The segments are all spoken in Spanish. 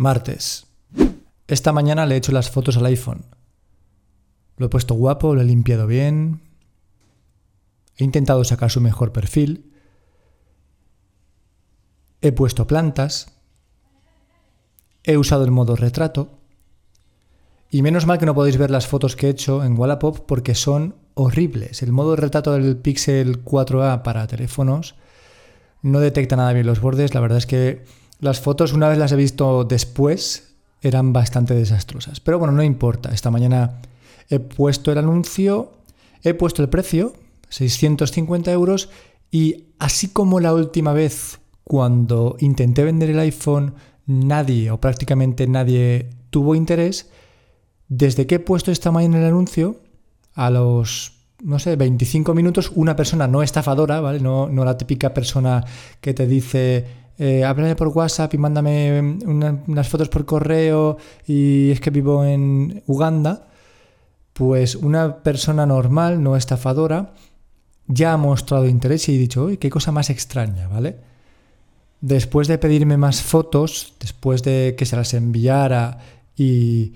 Martes. Esta mañana le he hecho las fotos al iPhone. Lo he puesto guapo, lo he limpiado bien. He intentado sacar su mejor perfil. He puesto plantas. He usado el modo retrato. Y menos mal que no podéis ver las fotos que he hecho en Wallapop porque son horribles. El modo retrato del Pixel 4a para teléfonos no detecta nada bien los bordes. La verdad es que las fotos, una vez las he visto después, eran bastante desastrosas. Pero bueno, no importa. Esta mañana he puesto el anuncio, he puesto el precio, 650 euros, y así como la última vez cuando intenté vender el iPhone, nadie o prácticamente nadie tuvo interés, desde que he puesto esta mañana el anuncio, a los, no sé, 25 minutos, una persona no estafadora, ¿vale? No, no la típica persona que te dice, eh, háblame por WhatsApp y mándame unas fotos por correo y es que vivo en Uganda, pues una persona normal, no estafadora, ya ha mostrado interés y he dicho, uy, qué cosa más extraña, ¿vale? Después de pedirme más fotos, después de que se las enviara y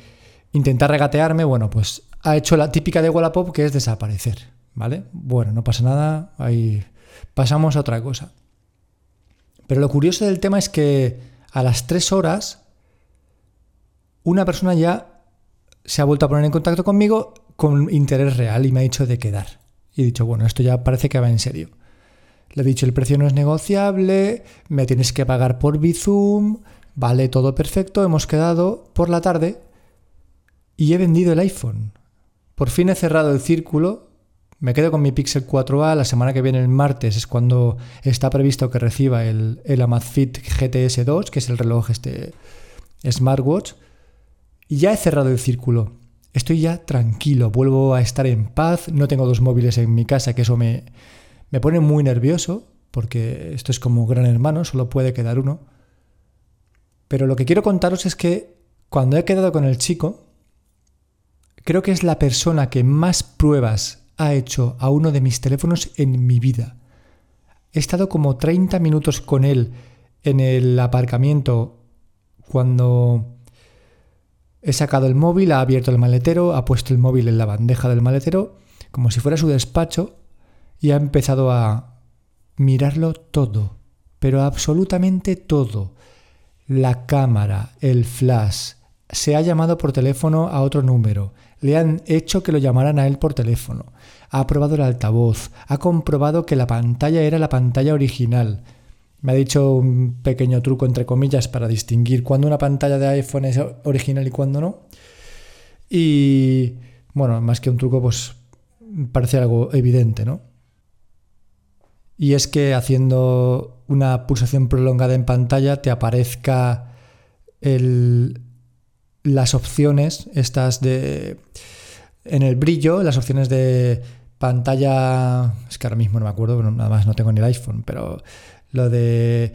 intentar regatearme, bueno, pues ha hecho la típica de Wallapop que es desaparecer, ¿vale? Bueno, no pasa nada, ahí pasamos a otra cosa. Pero lo curioso del tema es que a las tres horas una persona ya se ha vuelto a poner en contacto conmigo con interés real y me ha dicho de quedar. Y he dicho, bueno, esto ya parece que va en serio. Le he dicho, el precio no es negociable, me tienes que pagar por Bizum, vale, todo perfecto, hemos quedado por la tarde y he vendido el iPhone. Por fin he cerrado el círculo. Me quedo con mi Pixel 4a. La semana que viene, el martes, es cuando está previsto que reciba el, el Amazfit GTS 2, que es el reloj este smartwatch. Y ya he cerrado el círculo. Estoy ya tranquilo, vuelvo a estar en paz. No tengo dos móviles en mi casa, que eso me, me pone muy nervioso, porque esto es como gran hermano, solo puede quedar uno. Pero lo que quiero contaros es que cuando he quedado con el chico, Creo que es la persona que más pruebas ha hecho a uno de mis teléfonos en mi vida. He estado como 30 minutos con él en el aparcamiento cuando he sacado el móvil, ha abierto el maletero, ha puesto el móvil en la bandeja del maletero, como si fuera su despacho, y ha empezado a mirarlo todo, pero absolutamente todo. La cámara, el flash, se ha llamado por teléfono a otro número, le han hecho que lo llamaran a él por teléfono, ha probado el altavoz, ha comprobado que la pantalla era la pantalla original. Me ha dicho un pequeño truco entre comillas para distinguir cuándo una pantalla de iPhone es original y cuándo no. Y bueno, más que un truco, pues parece algo evidente, ¿no? Y es que haciendo una pulsación prolongada en pantalla te aparezca el, las opciones estas de en el brillo, las opciones de pantalla, es que ahora mismo no me acuerdo, nada más no tengo ni el iPhone, pero lo de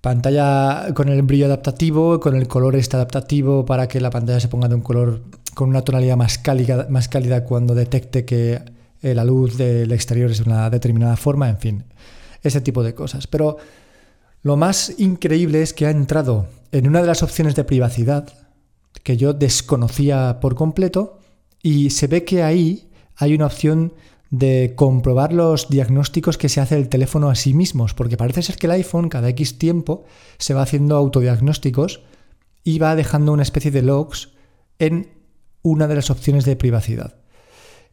pantalla con el brillo adaptativo, con el color este adaptativo para que la pantalla se ponga de un color con una tonalidad más cálida, más cálida cuando detecte que la luz del exterior es de una determinada forma, en fin, ese tipo de cosas. Pero lo más increíble es que ha entrado en una de las opciones de privacidad, que yo desconocía por completo y se ve que ahí hay una opción de comprobar los diagnósticos que se hace el teléfono a sí mismos, porque parece ser que el iPhone cada X tiempo se va haciendo autodiagnósticos y va dejando una especie de logs en una de las opciones de privacidad.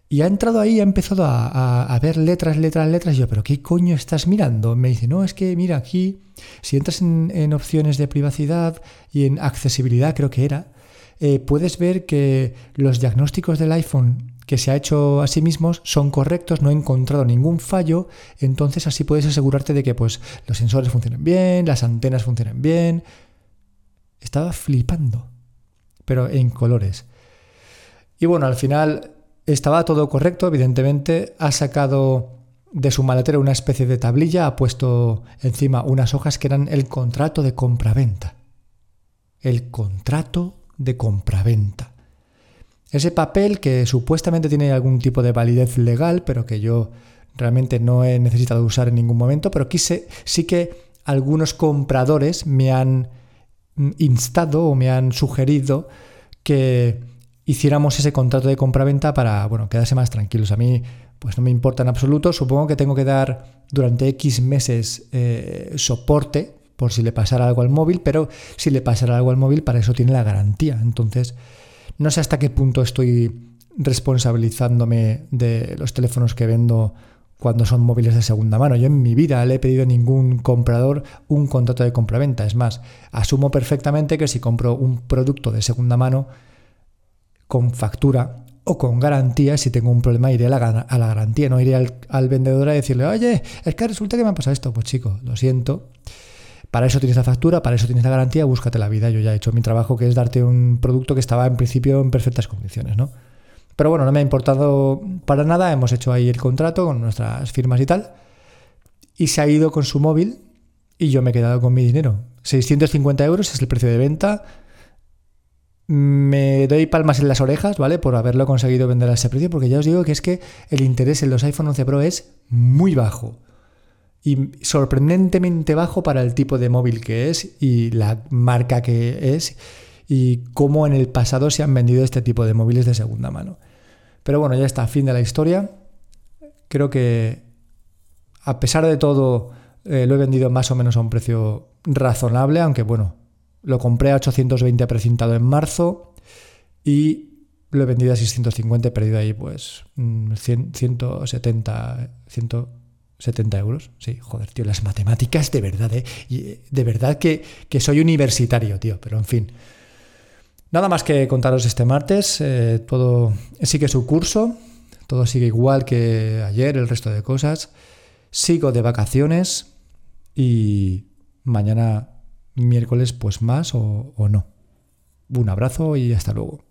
Y ha entrado ahí, ha empezado a, ver letras, letras, letras. Y yo, ¿pero qué coño estás mirando? Me dice, no, es que mira aquí, si entras en, en opciones de privacidad y en accesibilidad, creo que era, eh, puedes ver que los diagnósticos del iPhone que se ha hecho a sí mismos son correctos, no he encontrado ningún fallo, entonces así puedes asegurarte de que pues, los sensores funcionen bien, las antenas funcionen bien. Estaba flipando, pero en colores. Y bueno, al final estaba todo correcto, evidentemente, ha sacado de su maletero una especie de tablilla, ha puesto encima unas hojas que eran el contrato de compraventa. El contrato de compraventa. Ese papel que supuestamente tiene algún tipo de validez legal, pero que yo realmente no he necesitado usar en ningún momento, pero quise, sí que algunos compradores me han mm, instado o me han sugerido que hiciéramos ese contrato de compraventa para, bueno, quedarse más tranquilos. A mí, pues no me importa en absoluto. Supongo que tengo que dar durante X meses eh, soporte por si le pasara algo al móvil, pero si le pasara algo al móvil, para eso tiene la garantía. Entonces, no sé hasta qué punto estoy responsabilizándome de los teléfonos que vendo cuando son móviles de segunda mano. Yo en mi vida le he pedido a ningún comprador un contrato de compraventa. Es más, asumo perfectamente que si compro un producto de segunda mano con factura o con garantía, si tengo un problema iré a la, a la garantía, no iré al, al, vendedor a decirle, oye, es que resulta que me ha pasado esto. Pues chico, lo siento. Para eso tienes la factura, para eso tienes la garantía, búscate la vida. Yo ya he hecho mi trabajo, que es darte un producto que estaba en principio en perfectas condiciones, ¿no? Pero bueno, no me ha importado para nada, hemos hecho ahí el contrato con nuestras firmas y tal. Y se ha ido con su móvil y yo me he quedado con mi dinero. 650 euros es el precio de venta. Me doy palmas en las orejas, ¿vale? Por haberlo conseguido vender a ese precio, porque ya os digo que es que el interés en los iPhone 11 Pro es muy bajo. Y sorprendentemente bajo para el tipo de móvil que es y la marca que es y cómo en el pasado se han vendido este tipo de móviles de segunda mano. Pero bueno, ya está, fin de la historia. Creo que a pesar de todo eh, lo he vendido más o menos a un precio razonable, aunque bueno, lo compré a 820 precintado en marzo y lo he vendido a 650, he perdido ahí pues 170, 170 euros. Sí, joder, tío, las matemáticas de verdad, ¿eh? eh de verdad que, que soy universitario, tío, pero en fin. Nada más que contaros este martes, eh, todo sigue su curso, todo sigue igual que ayer, el resto de cosas. Sigo de vacaciones y mañana miércoles pues más o, o no. Un abrazo y hasta luego.